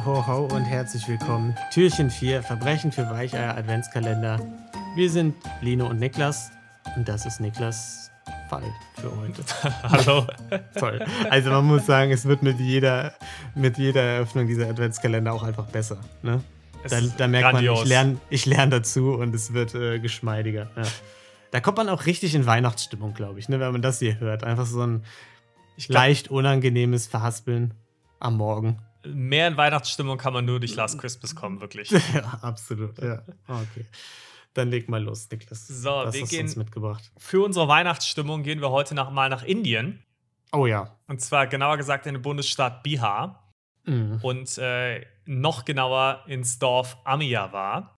Ho, ho, ho und herzlich willkommen. Türchen 4, Verbrechen für Weicheier Adventskalender. Wir sind Lino und Niklas und das ist Niklas Fall für heute. Hallo. Toll. Also man muss sagen, es wird mit jeder, mit jeder Eröffnung dieser Adventskalender auch einfach besser. Ne? Da, da, merkt grandios. man, ich lerne ich lern dazu und es wird äh, geschmeidiger. Ja. Da kommt man auch richtig in Weihnachtsstimmung, glaube ich, ne, wenn man das hier hört. Einfach so ein glaub, leicht unangenehmes Verhaspeln am Morgen mehr in Weihnachtsstimmung kann man nur durch Last Christmas kommen, wirklich. ja, absolut. Ja. Okay. Dann leg mal los, Niklas. So, Was wir gehen mitgebracht. Für unsere Weihnachtsstimmung gehen wir heute noch mal nach Indien. Oh ja. Und zwar genauer gesagt in den Bundesstaat Bihar. Mhm. Und äh, noch genauer ins Dorf Amiyavar.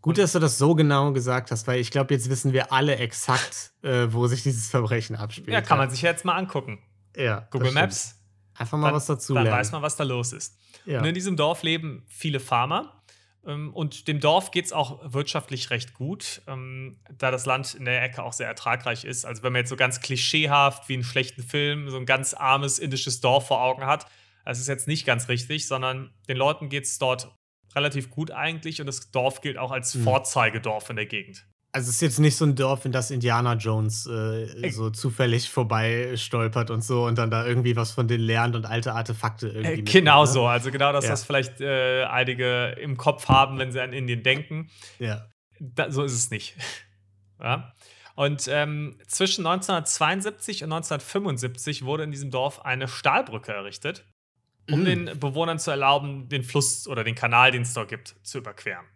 Gut, dass du das so genau gesagt hast, weil ich glaube, jetzt wissen wir alle exakt, äh, wo sich dieses Verbrechen abspielt. Ja, kann man sich jetzt mal angucken. Ja. Google Maps Einfach mal dann, was dazu lernen. Dann weiß man, was da los ist. Ja. Und in diesem Dorf leben viele Farmer. Ähm, und dem Dorf geht es auch wirtschaftlich recht gut, ähm, da das Land in der Ecke auch sehr ertragreich ist. Also wenn man jetzt so ganz klischeehaft wie in schlechten Film so ein ganz armes indisches Dorf vor Augen hat, das ist jetzt nicht ganz richtig, sondern den Leuten geht es dort relativ gut eigentlich und das Dorf gilt auch als mhm. Vorzeigedorf in der Gegend. Also es ist jetzt nicht so ein Dorf, in das Indiana Jones äh, so zufällig vorbei stolpert und so und dann da irgendwie was von denen lernt und alte Artefakte irgendwie. Äh, genau ne? so, also genau das, ja. was vielleicht äh, einige im Kopf haben, wenn sie an Indien denken. Ja. Da, so ist es nicht. ja. Und ähm, zwischen 1972 und 1975 wurde in diesem Dorf eine Stahlbrücke errichtet, um mm. den Bewohnern zu erlauben, den Fluss oder den Kanal, den es dort gibt, zu überqueren.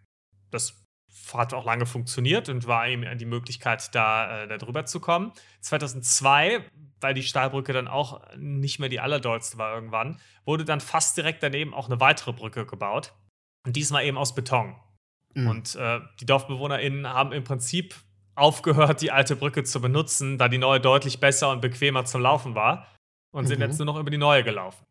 Das hat auch lange funktioniert und war ihm die Möglichkeit, da, äh, da drüber zu kommen. 2002, weil die Stahlbrücke dann auch nicht mehr die allerdollste war irgendwann, wurde dann fast direkt daneben auch eine weitere Brücke gebaut. Und diesmal eben aus Beton. Mhm. Und äh, die DorfbewohnerInnen haben im Prinzip aufgehört, die alte Brücke zu benutzen, da die neue deutlich besser und bequemer zum Laufen war. Und mhm. sind jetzt nur noch über die neue gelaufen.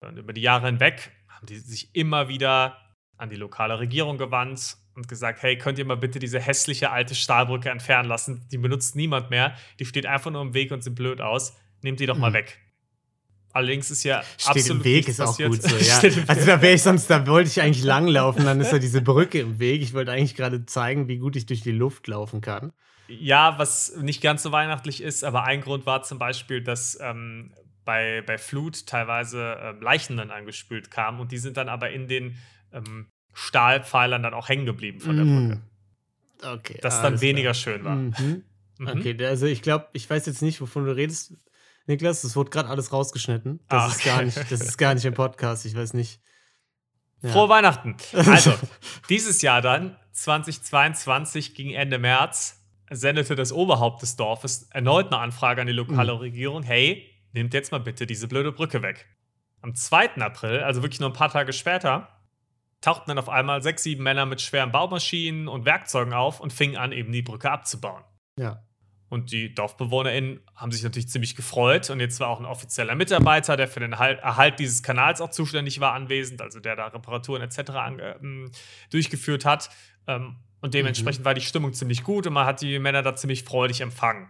Und über die Jahre hinweg haben die sich immer wieder an die lokale Regierung gewandt und gesagt, hey, könnt ihr mal bitte diese hässliche alte Stahlbrücke entfernen lassen? Die benutzt niemand mehr. Die steht einfach nur im Weg und sieht blöd aus. Nehmt die doch mal mhm. weg. Allerdings ist ja steht absolut im Weg ist passiert. auch gut so, ja. also da wäre ich sonst, da wollte ich eigentlich langlaufen, dann ist ja diese Brücke im Weg. Ich wollte eigentlich gerade zeigen, wie gut ich durch die Luft laufen kann. Ja, was nicht ganz so weihnachtlich ist, aber ein Grund war zum Beispiel, dass ähm, bei, bei Flut teilweise ähm, Leichen dann angespült kamen und die sind dann aber in den ähm, Stahlpfeilern dann auch hängen geblieben von der mm. Brücke. Okay. Dass es dann weniger klar. schön war. Mhm. Mhm. Okay, also ich glaube, ich weiß jetzt nicht, wovon du redest, Niklas. Das wurde gerade alles rausgeschnitten. Das, ah, okay. ist gar nicht, das ist gar nicht im Podcast. Ich weiß nicht. Ja. Frohe Weihnachten. Also, dieses Jahr dann, 2022 gegen Ende März, sendete das Oberhaupt des Dorfes erneut eine Anfrage an die lokale mhm. Regierung: Hey, nehmt jetzt mal bitte diese blöde Brücke weg. Am 2. April, also wirklich nur ein paar Tage später, tauchten dann auf einmal sechs, sieben Männer mit schweren Baumaschinen und Werkzeugen auf und fingen an, eben die Brücke abzubauen. Ja. Und die DorfbewohnerInnen haben sich natürlich ziemlich gefreut. Und jetzt war auch ein offizieller Mitarbeiter, der für den Erhalt dieses Kanals auch zuständig war, anwesend, also der da Reparaturen etc. An, äh, durchgeführt hat. Ähm, und dementsprechend mhm. war die Stimmung ziemlich gut und man hat die Männer da ziemlich freudig empfangen.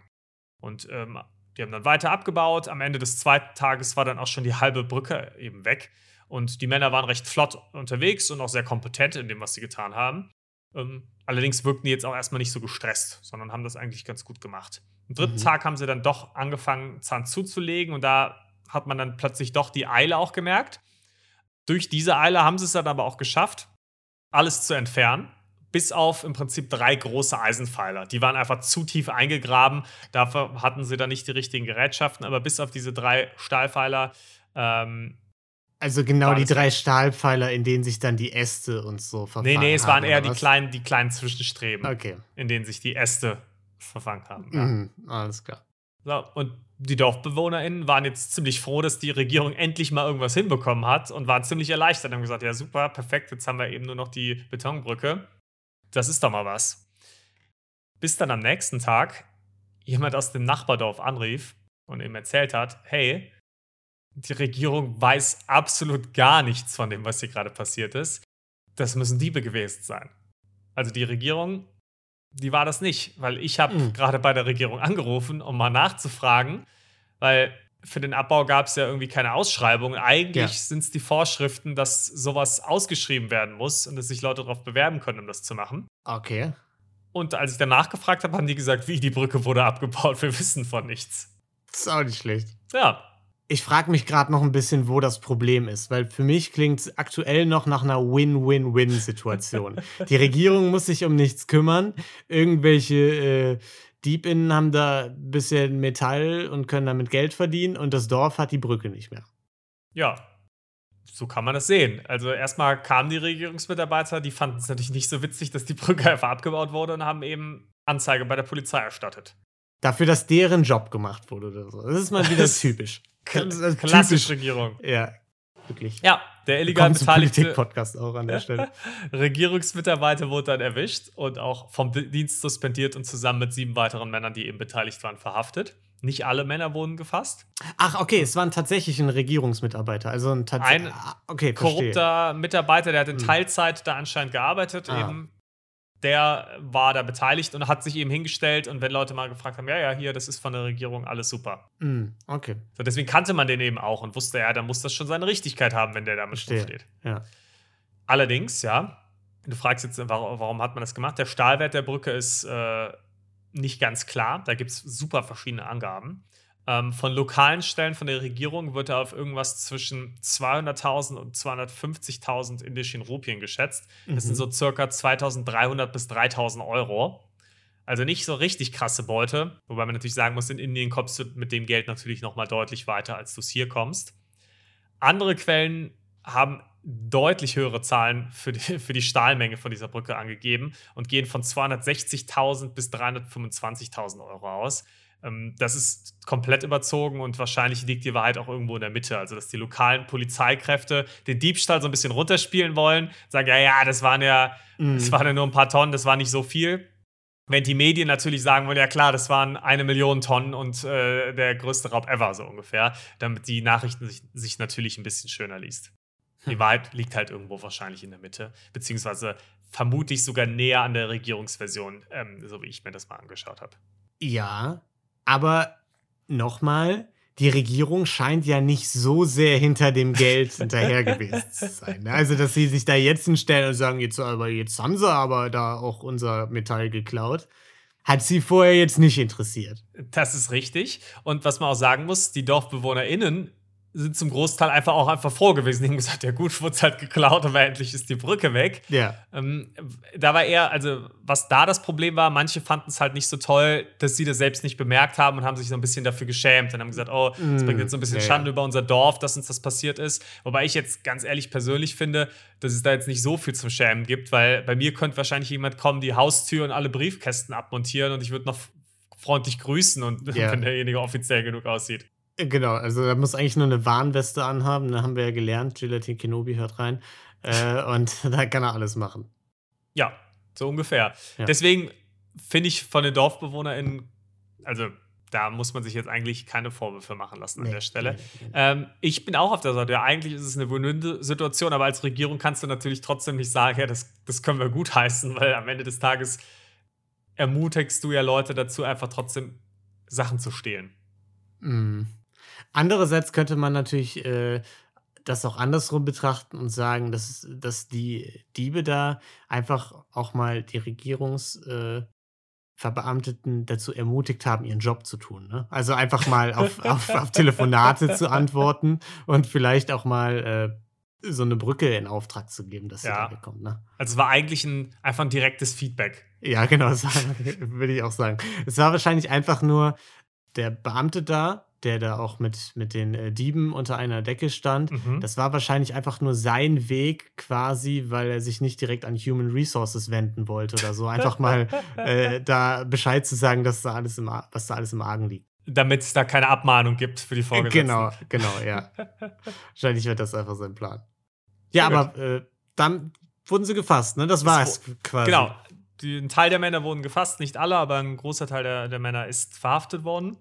Und ähm, die haben dann weiter abgebaut. Am Ende des zweiten Tages war dann auch schon die halbe Brücke eben weg. Und die Männer waren recht flott unterwegs und auch sehr kompetent in dem, was sie getan haben. Ähm, allerdings wirkten die jetzt auch erstmal nicht so gestresst, sondern haben das eigentlich ganz gut gemacht. Am dritten mhm. Tag haben sie dann doch angefangen, Zahn zuzulegen und da hat man dann plötzlich doch die Eile auch gemerkt. Durch diese Eile haben sie es dann aber auch geschafft, alles zu entfernen bis auf im Prinzip drei große Eisenpfeiler. Die waren einfach zu tief eingegraben. Dafür hatten sie dann nicht die richtigen Gerätschaften, aber bis auf diese drei Stahlpfeiler ähm, also genau die drei Stahlpfeiler, in denen sich dann die Äste und so verfangen Nee, nee, es waren eher die kleinen, die kleinen Zwischenstreben, okay. in denen sich die Äste verfangen haben. Ja. Mhm, alles klar. So, und die DorfbewohnerInnen waren jetzt ziemlich froh, dass die Regierung endlich mal irgendwas hinbekommen hat und waren ziemlich erleichtert und haben gesagt: Ja, super, perfekt, jetzt haben wir eben nur noch die Betonbrücke. Das ist doch mal was. Bis dann am nächsten Tag jemand aus dem Nachbardorf anrief und ihm erzählt hat: Hey, die Regierung weiß absolut gar nichts von dem, was hier gerade passiert ist. Das müssen Diebe gewesen sein. Also die Regierung, die war das nicht, weil ich habe mhm. gerade bei der Regierung angerufen, um mal nachzufragen, weil für den Abbau gab es ja irgendwie keine Ausschreibung. Eigentlich ja. sind es die Vorschriften, dass sowas ausgeschrieben werden muss und dass sich Leute darauf bewerben können, um das zu machen. Okay. Und als ich danach gefragt habe, haben die gesagt, wie die Brücke wurde abgebaut. Wir wissen von nichts. Das ist auch nicht schlecht. Ja. Ich frage mich gerade noch ein bisschen, wo das Problem ist, weil für mich klingt es aktuell noch nach einer Win-Win-Win-Situation. die Regierung muss sich um nichts kümmern. Irgendwelche äh, Diebinnen haben da ein bisschen Metall und können damit Geld verdienen und das Dorf hat die Brücke nicht mehr. Ja, so kann man das sehen. Also erstmal kamen die Regierungsmitarbeiter, die fanden es natürlich nicht so witzig, dass die Brücke einfach abgebaut wurde und haben eben Anzeige bei der Polizei erstattet. Dafür, dass deren Job gemacht wurde oder so. Das ist mal wieder typisch. Klassische Regierung. Ja, wirklich. Ja, der illegal beteiligte Politik-Podcast auch an der Stelle. Regierungsmitarbeiter wurde dann erwischt und auch vom Dienst suspendiert und zusammen mit sieben weiteren Männern, die eben beteiligt waren, verhaftet. Nicht alle Männer wurden gefasst. Ach, okay, es waren tatsächlich ein Regierungsmitarbeiter. Also ein, ein ah, okay, korrupter Mitarbeiter, der hat in hm. Teilzeit da anscheinend gearbeitet, ah. eben der war da beteiligt und hat sich eben hingestellt und wenn Leute mal gefragt haben, ja, ja, hier, das ist von der Regierung, alles super. Mm, okay. So, deswegen kannte man den eben auch und wusste, ja, da muss das schon seine Richtigkeit haben, wenn der da mit steht. Ja. Allerdings, ja, du fragst jetzt, warum, warum, hat man das gemacht? Der Stahlwert der Brücke ist äh, nicht ganz klar. Da gibt es super verschiedene Angaben. Ähm, von lokalen Stellen von der Regierung wird er auf irgendwas zwischen 200.000 und 250.000 indischen Rupien geschätzt. Das mhm. sind so circa 2.300 bis 3.000 Euro. Also nicht so richtig krasse Beute, wobei man natürlich sagen muss, in Indien kommst du mit dem Geld natürlich noch mal deutlich weiter, als du es hier kommst. Andere Quellen haben deutlich höhere Zahlen für die, für die Stahlmenge von dieser Brücke angegeben und gehen von 260.000 bis 325.000 Euro aus. Ähm, das ist komplett überzogen und wahrscheinlich liegt die Wahrheit auch irgendwo in der Mitte. Also, dass die lokalen Polizeikräfte den Diebstahl so ein bisschen runterspielen wollen, sagen, ja, ja, das waren ja, mhm. das waren ja nur ein paar Tonnen, das war nicht so viel. Wenn die Medien natürlich sagen wollen, ja klar, das waren eine Million Tonnen und äh, der größte Raub ever, so ungefähr, damit die Nachrichten sich, sich natürlich ein bisschen schöner liest. Die hm. Wahrheit liegt halt irgendwo wahrscheinlich in der Mitte, beziehungsweise vermutlich sogar näher an der Regierungsversion, ähm, so wie ich mir das mal angeschaut habe. Ja, aber nochmal, die Regierung scheint ja nicht so sehr hinter dem Geld hinterher gewesen zu sein. Ne? Also, dass sie sich da jetzt hinstellen und sagen, jetzt, aber jetzt haben sie aber da auch unser Metall geklaut, hat sie vorher jetzt nicht interessiert. Das ist richtig. Und was man auch sagen muss, die DorfbewohnerInnen sind zum Großteil einfach auch einfach froh gewesen. Die haben gesagt, ja gut, wurde halt geklaut, aber endlich ist die Brücke weg. Ja. Ähm, da war eher, also was da das Problem war, manche fanden es halt nicht so toll, dass sie das selbst nicht bemerkt haben und haben sich so ein bisschen dafür geschämt und haben gesagt, oh, das bringt jetzt so ein bisschen ja, Schande ja. über unser Dorf, dass uns das passiert ist. Wobei ich jetzt ganz ehrlich persönlich finde, dass es da jetzt nicht so viel zum Schämen gibt, weil bei mir könnte wahrscheinlich jemand kommen, die Haustür und alle Briefkästen abmontieren und ich würde noch freundlich grüßen und ja. wenn derjenige offiziell genug aussieht. Genau, also er muss eigentlich nur eine Warnweste anhaben, da haben wir ja gelernt, Gelatin Kenobi hört rein. Äh, und da kann er alles machen. Ja, so ungefähr. Ja. Deswegen finde ich von den DorfbewohnerInnen, also da muss man sich jetzt eigentlich keine Vorwürfe machen lassen nee, an der Stelle. Nee, nee. Ähm, ich bin auch auf der Seite. Ja, eigentlich ist es eine Win-Win-Situation, aber als Regierung kannst du natürlich trotzdem nicht sagen, ja, das, das können wir gut heißen, weil am Ende des Tages ermutigst du ja Leute dazu, einfach trotzdem Sachen zu stehlen. Mhm. Andererseits könnte man natürlich äh, das auch andersrum betrachten und sagen, dass, dass die Diebe da einfach auch mal die Regierungsverbeamteten äh, dazu ermutigt haben, ihren Job zu tun. Ne? Also einfach mal auf, auf, auf, Telefonate zu antworten und vielleicht auch mal äh, so eine Brücke in Auftrag zu geben, dass sie ja. da bekommt. Ne? Also es war eigentlich ein, einfach ein direktes Feedback. Ja, genau, das würde ich auch sagen. Es war wahrscheinlich einfach nur der Beamte da, der da auch mit, mit den äh, Dieben unter einer Decke stand, mhm. das war wahrscheinlich einfach nur sein Weg quasi, weil er sich nicht direkt an Human Resources wenden wollte oder so. Einfach mal äh, da Bescheid zu sagen, dass da alles im, was da alles im Argen liegt. Damit es da keine Abmahnung gibt für die Vorgesetzten. Genau, genau, ja. wahrscheinlich wird das einfach sein Plan. Ja, Sehr aber äh, dann wurden sie gefasst, ne? Das war es quasi. Genau. Die, ein Teil der Männer wurden gefasst, nicht alle, aber ein großer Teil der, der Männer ist verhaftet worden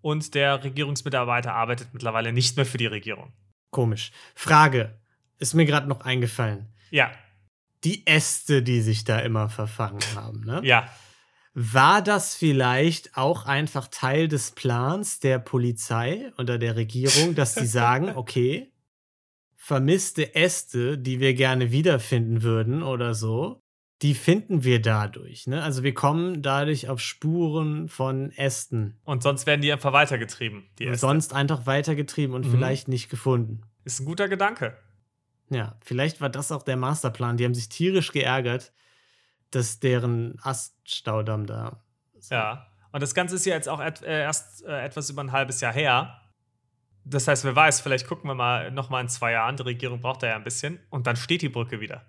und der Regierungsmitarbeiter arbeitet mittlerweile nicht mehr für die Regierung. Komisch. Frage, ist mir gerade noch eingefallen. Ja. Die Äste, die sich da immer verfangen haben, ne? Ja. War das vielleicht auch einfach Teil des Plans der Polizei oder der Regierung, dass sie sagen, okay, vermisste Äste, die wir gerne wiederfinden würden oder so, die finden wir dadurch. Ne? Also wir kommen dadurch auf Spuren von Ästen. Und sonst werden die einfach weitergetrieben. Die Äste. Sonst einfach weitergetrieben und mhm. vielleicht nicht gefunden. Ist ein guter Gedanke. Ja, vielleicht war das auch der Masterplan. Die haben sich tierisch geärgert, dass deren Aststaudamm da. So. Ja, und das Ganze ist ja jetzt auch et äh, erst äh, etwas über ein halbes Jahr her. Das heißt, wer weiß, vielleicht gucken wir mal noch mal in zwei Jahren. Die Regierung braucht da ja ein bisschen. Und dann steht die Brücke wieder.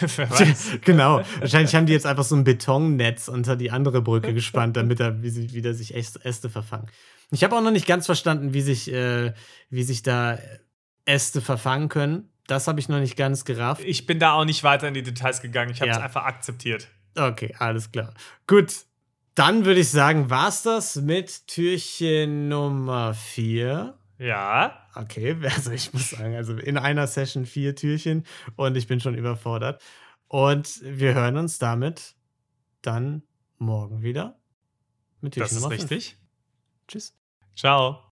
genau. Wahrscheinlich haben die jetzt einfach so ein Betonnetz unter die andere Brücke gespannt, damit da wieder sich Äste verfangen. Ich habe auch noch nicht ganz verstanden, wie sich, äh, wie sich da Äste verfangen können. Das habe ich noch nicht ganz gerafft. Ich bin da auch nicht weiter in die Details gegangen. Ich habe es ja. einfach akzeptiert. Okay, alles klar. Gut. Dann würde ich sagen, war es das mit Türchen Nummer 4. Ja. Okay, also ich muss sagen, also in einer Session vier Türchen und ich bin schon überfordert. Und wir hören uns damit dann morgen wieder mit Türchen das Nummer 5. Das ist richtig. Tschüss. Ciao.